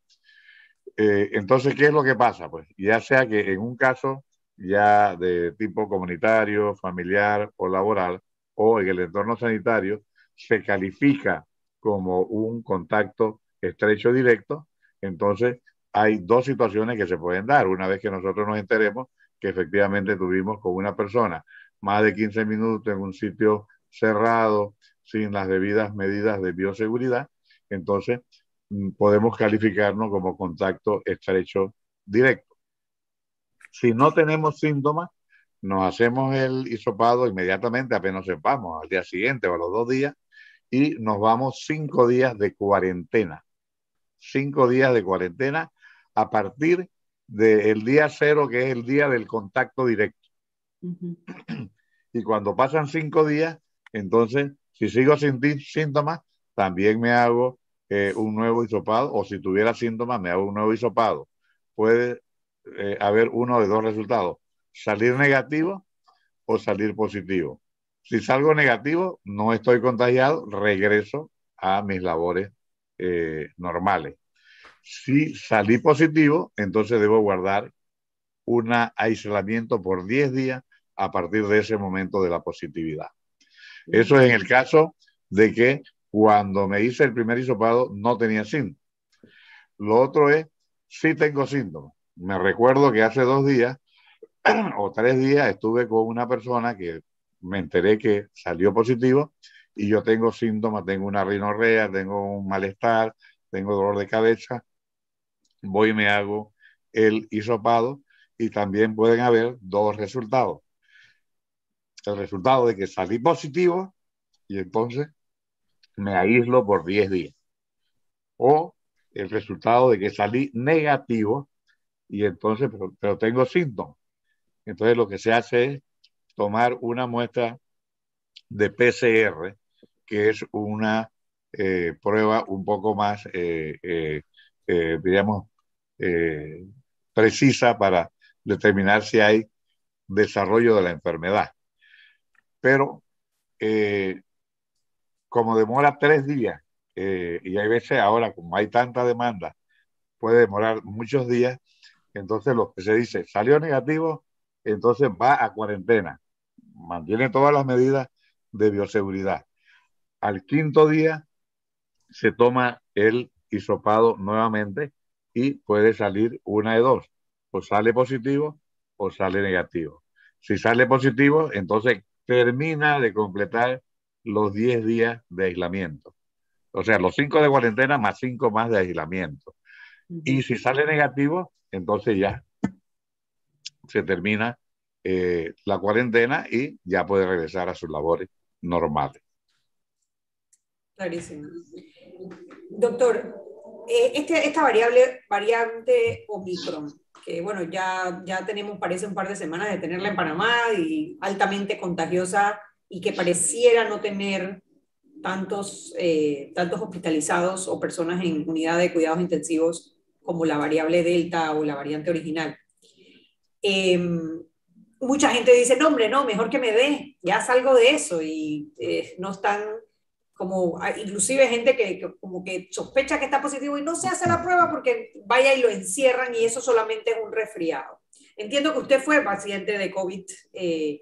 Eh, entonces, ¿qué es lo que pasa? Pues ya sea que en un caso ya de tipo comunitario, familiar o laboral, o en el entorno sanitario se califica como un contacto estrecho directo, entonces hay dos situaciones que se pueden dar. Una vez que nosotros nos enteremos que efectivamente tuvimos con una persona más de 15 minutos en un sitio cerrado, sin las debidas medidas de bioseguridad, entonces mm, podemos calificarnos como contacto estrecho directo. Si no tenemos síntomas, nos hacemos el hisopado inmediatamente, apenas sepamos, al día siguiente o a los dos días, y nos vamos cinco días de cuarentena. Cinco días de cuarentena a partir del día cero, que es el día del contacto directo. Y cuando pasan cinco días, entonces, si sigo sin síntomas, también me hago eh, un nuevo hisopado, o si tuviera síntomas, me hago un nuevo hisopado. Puede eh, haber uno de dos resultados, salir negativo o salir positivo. Si salgo negativo, no estoy contagiado, regreso a mis labores eh, normales. Si salí positivo, entonces debo guardar un aislamiento por 10 días a partir de ese momento de la positividad. Eso es en el caso de que cuando me hice el primer hisopado no tenía síntomas. Lo otro es, si tengo síntomas. Me recuerdo que hace dos días o tres días estuve con una persona que me enteré que salió positivo y yo tengo síntomas, tengo una rinorrea, tengo un malestar, tengo dolor de cabeza, voy y me hago el hisopado y también pueden haber dos resultados. El resultado de que salí positivo y entonces me aíslo por 10 días. O el resultado de que salí negativo y entonces, pero, tengo síntomas. Entonces lo que se hace es tomar una muestra de PCR, que es una eh, prueba un poco más, eh, eh, diríamos, precisa para determinar si hay desarrollo de la enfermedad. Pero como demora tres días, y hay veces ahora, como hay tanta demanda, puede demorar muchos días, entonces lo que se dice, salió negativo, entonces va a cuarentena, mantiene todas las medidas de bioseguridad. Al quinto día se toma el hisopado nuevamente y puede salir una de dos, o sale positivo o sale negativo. Si sale positivo, entonces termina de completar los 10 días de aislamiento. O sea, los 5 de cuarentena más 5 más de aislamiento. Y si sale negativo, entonces ya se termina eh, la cuarentena y ya puede regresar a sus labores normales. Clarísimo. Doctor, eh, este, esta variable, variante Omicron, que bueno, ya, ya tenemos, parece un par de semanas de tenerla en Panamá y altamente contagiosa y que pareciera no tener tantos, eh, tantos hospitalizados o personas en unidad de cuidados intensivos como la variable delta o la variante original. Em, mucha gente dice, no, hombre, no, mejor que me dé, ya salgo de eso y eh, no están como, ah, inclusive gente que, como que sospecha que está positivo y no se hace la prueba porque vaya y lo encierran y eso solamente es un resfriado. Entiendo que usted fue paciente de COVID eh,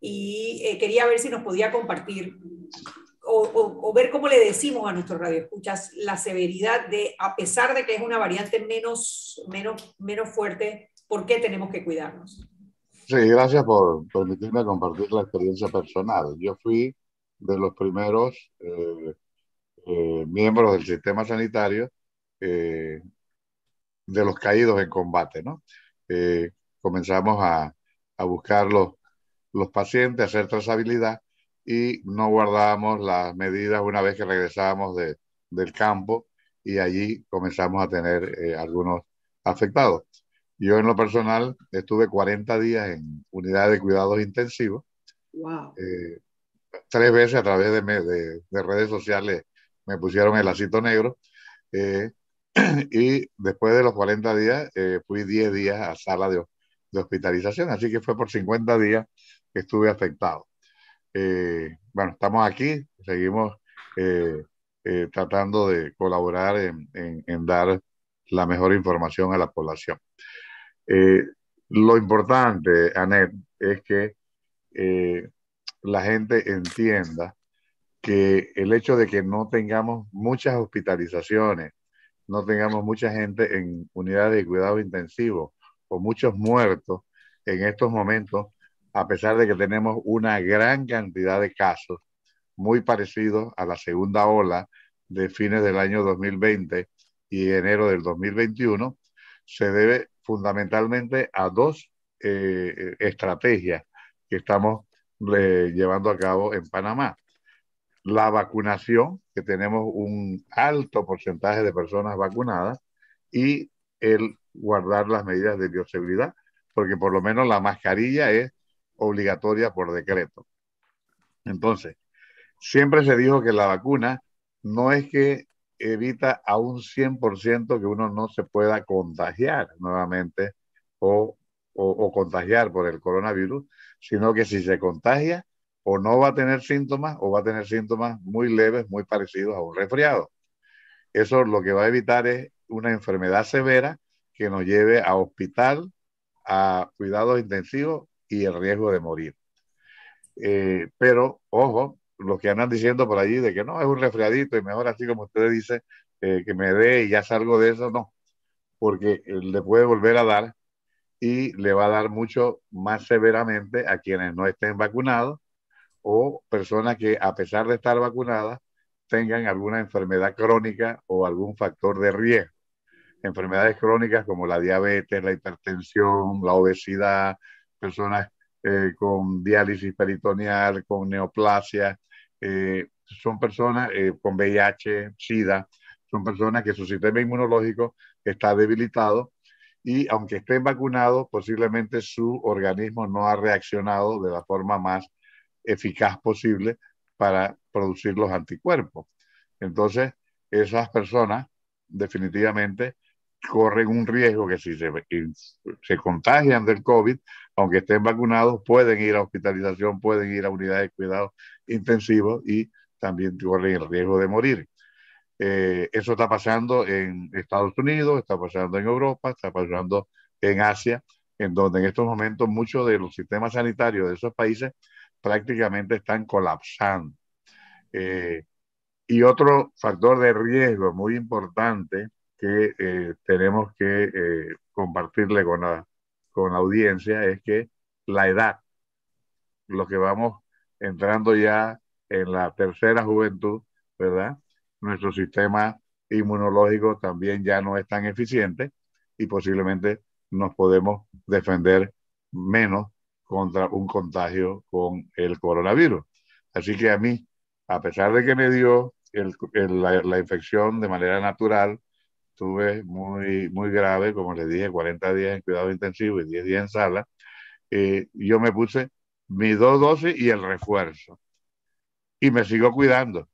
y eh, quería ver si nos podía compartir o, ver cómo le decimos a nuestros radioescuchas la severidad de, a pesar de que es una variante menos, menos, menos fuerte, ¿por qué tenemos que cuidarnos? Sí, gracias por permitirme compartir la experiencia personal. Yo fui de los primeros eh, eh, miembros del sistema sanitario eh, de los caídos en combate, ¿no? comenzamos a, a buscar los, los pacientes, hacer trazabilidad y no guardábamos las medidas una vez que regresábamos de, del campo y allí comenzamos a tener eh, algunos afectados. Yo en lo personal estuve 40 días en unidad de cuidados intensivos. Wow. Eh, tres veces a través de, de, de, redes sociales me pusieron el lacito negro. Eh, y después de los 40 días fui 10 días a sala de, de hospitalización. Así que fue por 50 días que estuve afectado. Eh, bueno, estamos aquí, seguimos eh, eh, tratando de colaborar en, en, dar la mejor información a la población. Lo importante, Anet, es que la gente entienda que el hecho de que no tengamos muchas hospitalizaciones, no tengamos mucha gente en unidades de cuidado intensivo o muchos muertos en estos momentos, a pesar de que tenemos una gran cantidad de casos, muy parecidos a la segunda ola de fines del año 2020 y enero del 2021, se debe fundamentalmente a dos eh, estrategias que estamos eh, llevando a cabo en Panamá. La vacunación, que tenemos un alto porcentaje de personas vacunadas, y el guardar las medidas de bioseguridad, porque por lo menos la mascarilla es obligatoria por decreto. Entonces, siempre se dijo que la vacuna no es que evita a un 100% que uno no se pueda contagiar nuevamente o, o, contagiar por el coronavirus, sino que si se contagia o no va a tener síntomas o va a tener síntomas muy leves, muy parecidos a un resfriado. Eso lo que va a evitar es una enfermedad severa que nos lleve a hospital, a cuidados intensivos y el riesgo de morir. Eh, pero, ojo, los que andan diciendo por allí de que no, es un resfriadito y mejor así como usted dice, eh, que me dé y ya salgo de eso, no, porque le puede volver a dar y le va a dar mucho más severamente a quienes no estén vacunados o personas que a pesar de estar vacunadas tengan alguna enfermedad crónica o algún factor de riesgo. Enfermedades crónicas como la diabetes, la hipertensión, la obesidad, personas eh, con diálisis peritoneal, con neoplasia, eh, son personas eh, con VIH, SIDA, son personas que su sistema inmunológico está debilitado y aunque estén vacunados, posiblemente su organismo no ha reaccionado de la forma más eficaz posible para producir los anticuerpos. Entonces, esas personas definitivamente corren un riesgo que si se, se contagian del COVID, aunque estén vacunados, pueden ir a hospitalización, pueden ir a unidades de cuidado intensivos y también corren el riesgo de morir. Eh, eso está pasando en Estados Unidos, está pasando en Europa, está pasando en Asia, en donde en estos momentos muchos de los sistemas sanitarios de esos países prácticamente están colapsando. Eh, y otro factor de riesgo muy importante que eh, tenemos que eh, compartirle con la, con la audiencia es que la edad, los que vamos entrando ya en la tercera juventud, ¿verdad? Nuestro sistema inmunológico también ya no es tan eficiente y posiblemente nos podemos defender menos contra un contagio con el coronavirus. Así que a mí, a pesar de que me dio la, la, infección de manera natural, estuve muy, muy grave, como les dije, 40 días en cuidado intensivo y 10 días en sala. Eh, yo me puse mis dos dosis y el refuerzo. Y me sigo cuidando.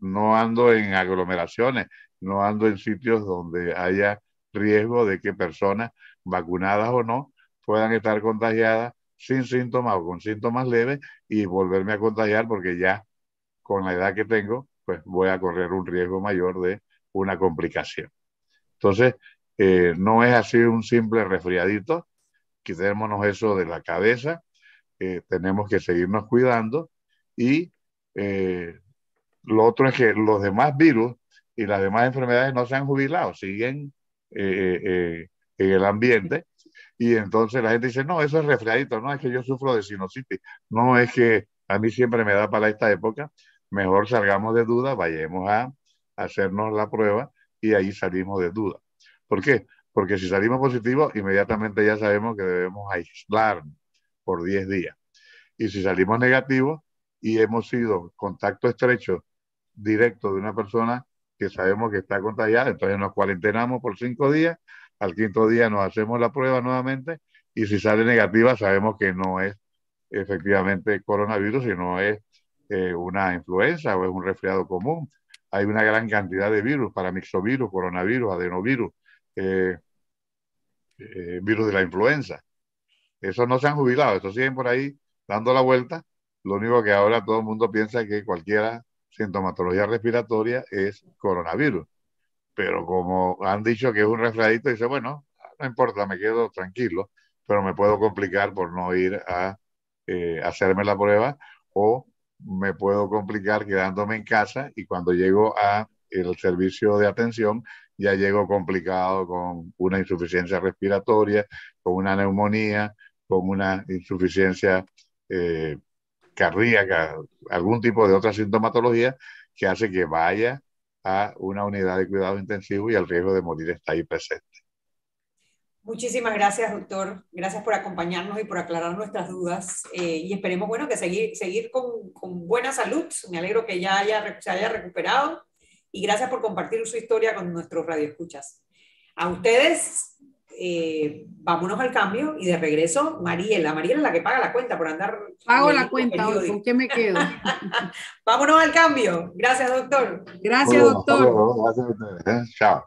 No ando en aglomeraciones, no ando en sitios donde haya riesgo de que personas vacunadas o no puedan estar contagiadas sin síntomas o con síntomas leves y volverme a contagiar porque ya con la edad que tengo, pues voy a correr un riesgo mayor de una complicación. Entonces, eh, no es así un simple resfriadito, quitémonos eso de la cabeza, eh, tenemos que seguirnos cuidando. Y eh, lo otro es que los demás virus y las demás enfermedades no se han jubilado, siguen en el ambiente. Y entonces la gente dice, no, eso es resfriadito, no es que yo sufro de sinusitis, no es que a mí siempre me da para esta época, mejor salgamos de duda, vayamos a hacernos la prueba y ahí salimos de duda. ¿Por qué? Porque si salimos positivos, inmediatamente ya sabemos que debemos aislarnos por 10 días. Y si salimos negativos y hemos sido contacto estrecho directo de una persona que sabemos que está contagiada, entonces nos cuarentenamos por 5 días, al quinto día nos hacemos la prueba nuevamente y si sale negativa sabemos que no es efectivamente coronavirus, sino es eh, una influenza o es un resfriado común hay una gran cantidad de virus, paramixovirus, coronavirus, adenovirus, eh, eh, virus de la influenza. Esos no se han jubilado, esos siguen por ahí dando la vuelta. Lo único que ahora todo el mundo piensa que cualquier sintomatología respiratoria es coronavirus. Pero como han dicho que es un resfriadito, dice, bueno, no importa, me quedo tranquilo, pero me puedo complicar por no ir a eh, hacerme la prueba o me puedo complicar quedándome en casa y cuando llego a el servicio de atención ya llego complicado con una insuficiencia respiratoria, con una neumonía, con una insuficiencia eh, cardíaca algún tipo de otra sintomatología que hace que vaya a una unidad de cuidado intensivo y el riesgo de morir está ahí presente. Muchísimas gracias, doctor. Gracias por acompañarnos y por aclarar nuestras dudas. Eh, y esperemos, bueno, que seguir, seguir con, con, buena salud. Me alegro que ya haya, se haya recuperado. Y gracias por compartir su historia con nuestros radioescuchas. A ustedes, eh, vámonos al cambio y de regreso, Mariela. Mariela es la que paga la cuenta por andar. Pago la cuenta, ¿con qué me quedo? vámonos al cambio. Gracias, doctor. Gracias, doctor. Gracias a ustedes. ¿eh? Chao.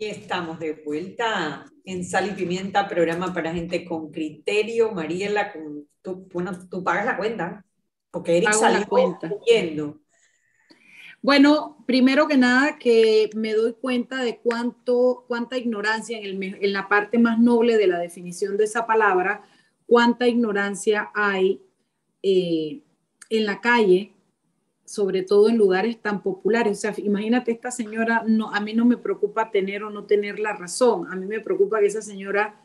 Y estamos de vuelta en Sal y Pimienta, programa para gente con criterio. Mariela, con, tú, bueno, tú pagas la cuenta, porque Eric Pago la salió cuenta. huyendo. Bueno, primero que nada que me doy cuenta de cuánto, cuánta ignorancia en, el en la parte más noble de la definición de esa palabra, cuánta ignorancia hay eh, en la calle, sobre todo en lugares tan populares. O sea, imagínate esta señora, no, a mí no me preocupa tener o no tener la razón, a mí me preocupa que esa señora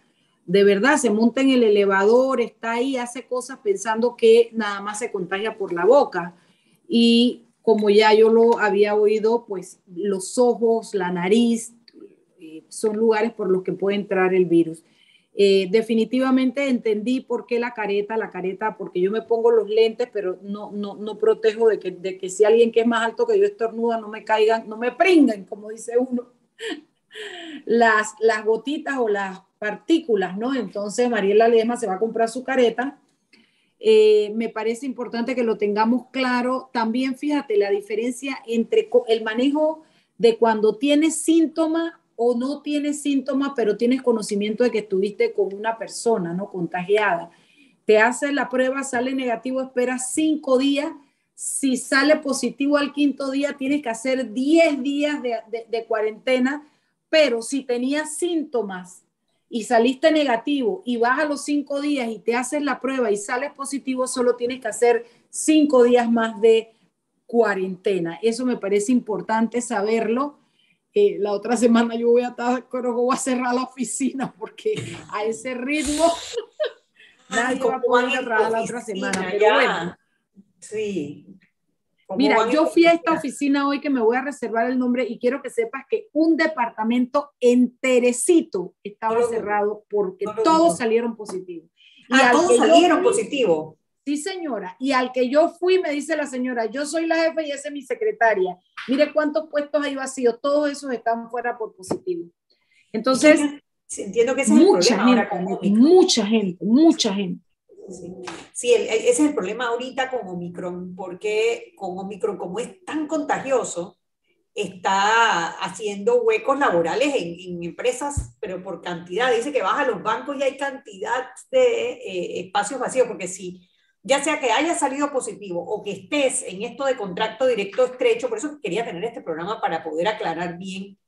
de verdad se monta en el elevador, está ahí, hace cosas pensando que nada más se contagia por la boca. Y como ya yo lo había oído, pues los ojos, la nariz, eh, son lugares por los que puede entrar el virus. Eh, definitivamente entendí por qué la careta, la careta, porque yo me pongo los lentes, pero no, no, no protejo de que, de que si alguien que es más alto que yo estornuda, no me caigan, no me pringuen, como dice uno, las, las gotitas o las partículas, ¿no? Entonces Mariela Lema se va a comprar su careta. Eh, me parece importante que lo tengamos claro. También fíjate la diferencia entre el manejo de cuando tienes síntomas o no tienes síntomas, pero tienes conocimiento de que estuviste con una persona, ¿no? Contagiada. Te haces la prueba, sale negativo, esperas cinco días. Si sale positivo al quinto día, tienes que hacer 10 días de, de- cuarentena, pero si tenías síntomas y saliste negativo y vas a los cinco días y te haces la prueba y sales positivo, solo tienes que hacer cinco días más de cuarentena. Eso me parece importante saberlo. Eh, la otra semana yo voy a estar, creo que voy a cerrar la oficina porque a ese ritmo nadie va a poder cerrar la otra semana. Pero ya. bueno, Sí. Mira, yo fui a esta oficina hoy que me voy a reservar el nombre y quiero que sepas que un departamento enterecito estaba cerrado porque todos salieron positivos. Y ah, todos salieron positivos. Sí, señora. Y al que yo fui, me dice la señora, yo soy la jefa y esa es mi secretaria. Mire cuántos puestos hay vacíos. Todos esos están fuera por positivo. Entonces, entiendo que ese es el problema gente, Mucha gente, mucha gente. Sí, ese es el problema ahorita con Omicron, porque con Omicron, como es tan contagioso, está haciendo huecos laborales en, empresas, pero por cantidad. Dice que vas a los bancos y hay cantidad de eh, espacios vacíos, porque si ya sea que haya salido positivo o que estés en esto de contacto directo estrecho, por eso quería tener este programa para poder aclarar bien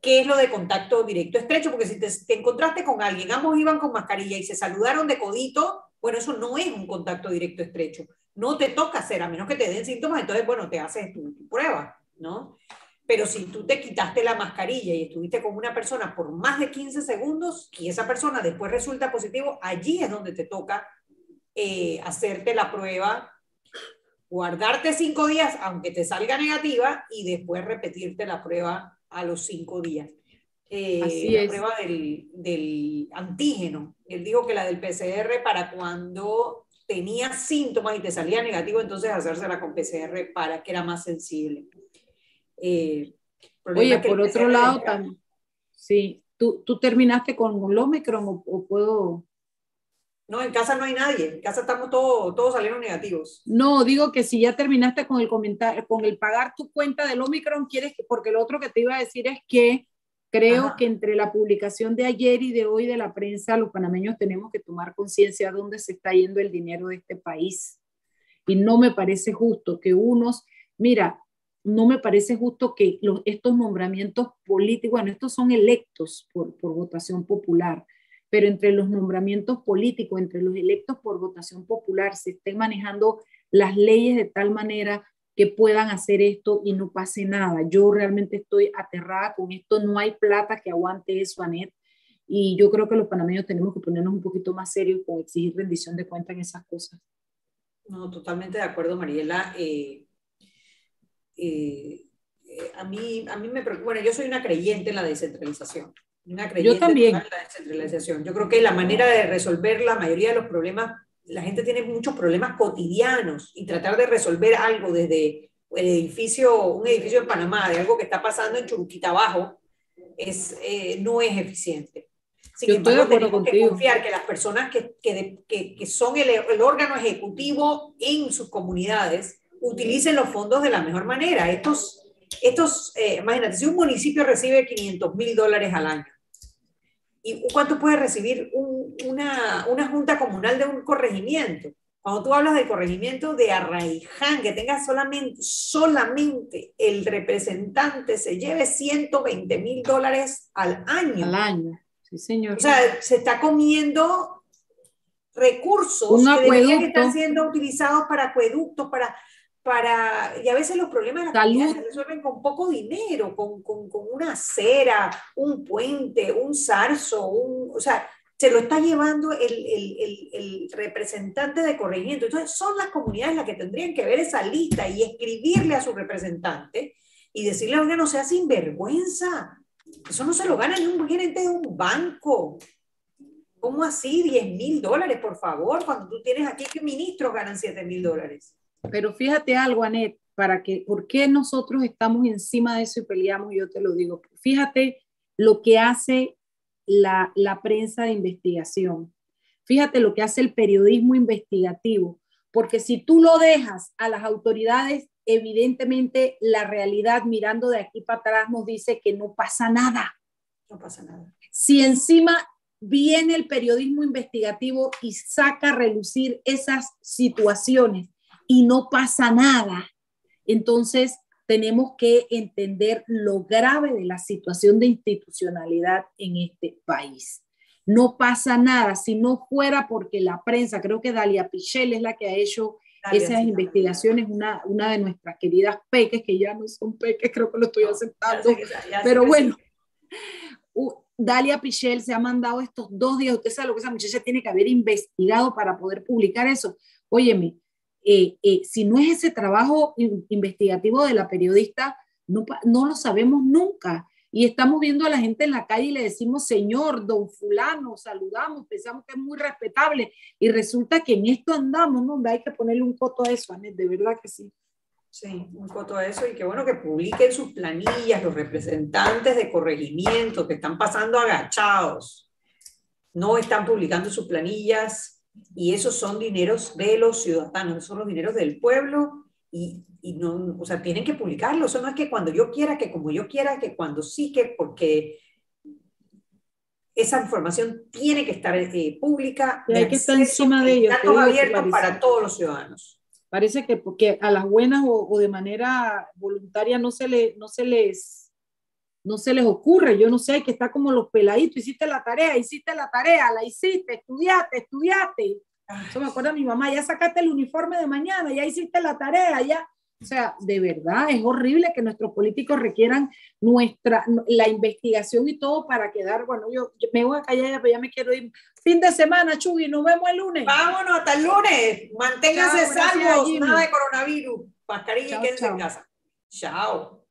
qué es lo de contacto directo estrecho, porque si te, te encontraste con alguien, ambos iban con mascarilla y se saludaron de codito, bueno, eso no es un contacto directo estrecho. No te toca hacer, a menos que te den síntomas, entonces, bueno, te haces tu, prueba, ¿no? Pero si tú te quitaste la mascarilla y estuviste con una persona por más de 15 segundos y esa persona después resulta positivo, allí es donde te toca eh, hacerte la prueba, guardarte cinco días, aunque te salga negativa, y después repetirte la prueba a los cinco días. Eh, la prueba del, del, antígeno. Él dijo que la del PCR para cuando tenía síntomas y te salía negativo, entonces hacérsela con PCR para que era más sensible. Eh, Oye, por otro lado, también, sí, ¿tú, ¿tú terminaste con el Omicron o, puedo...? No, en casa no hay nadie, en casa estamos todos, todos salieron negativos. No, digo que si ya terminaste con el comentario, con el pagar tu cuenta del Omicron, quieres que, porque lo otro que te iba a decir es que Creo que entre la publicación de ayer y de hoy de la prensa, los panameños tenemos que tomar conciencia de dónde se está yendo el dinero de este país. Y no me parece justo que unos, mira, no me parece justo que los, estos nombramientos políticos, bueno, estos son electos por, por votación popular, pero entre los nombramientos políticos, entre los electos por votación popular, se estén manejando las leyes de tal manera que puedan hacer esto y no pase nada. Yo realmente estoy aterrada con esto, no hay plata que aguante eso, Anet, y yo creo que los panameños tenemos que ponernos un poquito más serios con exigir rendición de cuentas en esas cosas. No, totalmente de acuerdo, Mariela. Eh, eh, eh, a, mí, a mí me preocupa, bueno, yo soy una creyente en la descentralización. Una yo también. En la descentralización. Yo creo que la manera de resolver la mayoría de los problemas la gente tiene muchos problemas cotidianos y tratar de resolver algo desde el edificio, un edificio en Panamá, de algo que está pasando en Churuquita abajo, es, eh, no es eficiente. Sin Yo embargo, tenemos que confiar que las personas que, que, que, son el, el, órgano ejecutivo en sus comunidades utilicen los fondos de la mejor manera. Estos, estos eh, imagínate, si un municipio recibe 500 mil dólares al año, ¿Y cuánto puede recibir una, una, junta comunal de un corregimiento? Cuando tú hablas del corregimiento de Arraiján, que tenga solamente, solamente el representante se lleve 120 mil dólares al año. Al año, sí, señor. O sea, se está comiendo recursos que deberían estar siendo utilizados para acueductos, para para, y a veces los problemas de la se resuelven con poco dinero, con, con, con, una acera, un puente, un zarzo, un, o sea, se lo está llevando el, el, el, representante de corregimiento. Entonces, son las comunidades las que tendrían que ver esa lista y escribirle a su representante y decirle, oiga, no sea sinvergüenza. Eso no se lo gana ni un gerente de un banco. ¿Cómo así? 10 mil dólares, por favor, cuando tú tienes aquí que ministros ganan 7 mil dólares. Pero fíjate algo, Anet, para que, ¿por qué nosotros estamos encima de eso y peleamos? Yo te lo digo. Fíjate lo que hace la, la prensa de investigación. Fíjate lo que hace el periodismo investigativo. Porque si tú lo dejas a las autoridades, evidentemente la realidad mirando de aquí para atrás nos dice que no pasa nada. No pasa nada. Si encima viene el periodismo investigativo y saca a relucir esas situaciones y no pasa nada. Entonces, tenemos que entender lo grave de la situación de institucionalidad en este país. No pasa nada si no fuera porque la prensa, creo que Dalia Pichel es la que ha hecho esas investigaciones, una, una de nuestras queridas peques, que ya no son peques, creo que lo estoy aceptando, pero bueno, Dalia Pichel se ha mandado estos dos días, usted sabe lo que esa muchacha tiene que haber investigado para poder publicar eso. Óyeme, eh, eh, si no es ese trabajo investigativo de la periodista, no, no lo sabemos nunca. Y estamos viendo a la gente en la calle y le decimos, señor, don fulano, saludamos, pensamos que es muy respetable. Y resulta que en esto andamos, ¿no? Hay que ponerle un coto a eso, Anet, de verdad que sí. Sí, un coto a eso y que bueno que publiquen sus planillas, los representantes de corregimiento que están pasando agachados, no están publicando sus planillas y esos son dineros de los ciudadanos, son los dineros del pueblo y, y, no, o sea, tienen que publicarlo, eso no es que cuando yo quiera, que como yo quiera, que cuando sí, que porque esa información tiene que estar eh, pública. Y hay que estar encima de ellos. Datos abiertos para todos los ciudadanos. Parece que porque a las buenas o, de manera voluntaria no se, le, no, se les, no se les ocurre. Yo no sé, que está como los peladitos. Hiciste la tarea, hiciste la tarea, la hiciste, estudiaste, estudiaste. Eso me acuerda mi mamá, ya sacaste el uniforme de mañana, ya hiciste la tarea, ya. O sea, de verdad es horrible que nuestros políticos requieran nuestra, la investigación y todo para quedar, bueno, yo, me voy a callar, pero ya me quiero ir. Fin de semana, Chugui, nos vemos el lunes. Vámonos hasta el lunes. Manténganse salvos, nada de coronavirus. Mascarilla y quédense en casa. Chao.